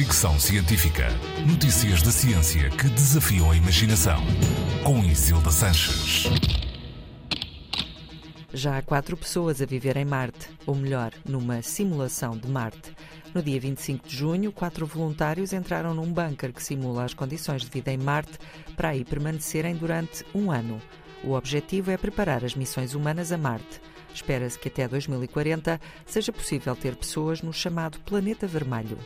Fricção Científica. Notícias da ciência que desafiam a imaginação. Com Isilda Sanches. Já há quatro pessoas a viver em Marte, ou melhor, numa simulação de Marte. No dia 25 de junho, quatro voluntários entraram num bunker que simula as condições de vida em Marte para aí permanecerem durante um ano. O objetivo é preparar as missões humanas a Marte. Espera-se que até 2040 seja possível ter pessoas no chamado Planeta Vermelho.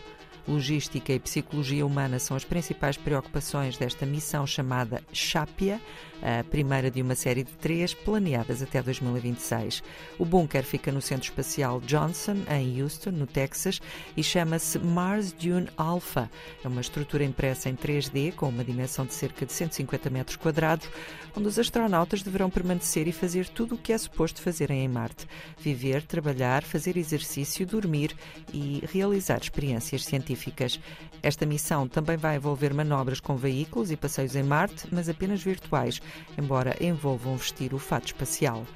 Logística e psicologia humana são as principais preocupações desta missão chamada Chápia, a primeira de uma série de três planeadas até 2026. O bunker fica no Centro Espacial Johnson, em Houston, no Texas, e chama-se Mars Dune Alpha. É uma estrutura impressa em 3D com uma dimensão de cerca de 150 metros quadrados, onde os astronautas deverão permanecer e fazer tudo o que é suposto fazerem em Marte: viver, trabalhar, fazer exercício, dormir e realizar experiências científicas científicas. Esta missão também vai envolver manobras com veículos e passeios em Marte, mas apenas virtuais, embora envolvam vestir o fato espacial.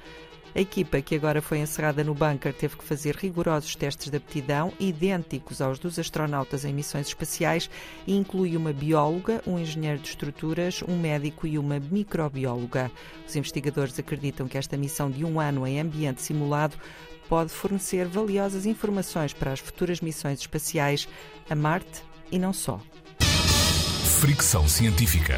A equipa que agora foi encerrada no bunker teve que fazer rigorosos testes de aptidão, idênticos aos dos astronautas em missões espaciais, e inclui uma bióloga, um engenheiro de estruturas, um médico e uma microbióloga. Os investigadores acreditam que esta missão de um ano em ambiente simulado pode fornecer valiosas informações para as futuras missões espaciais a Marte e não só. Fricção científica.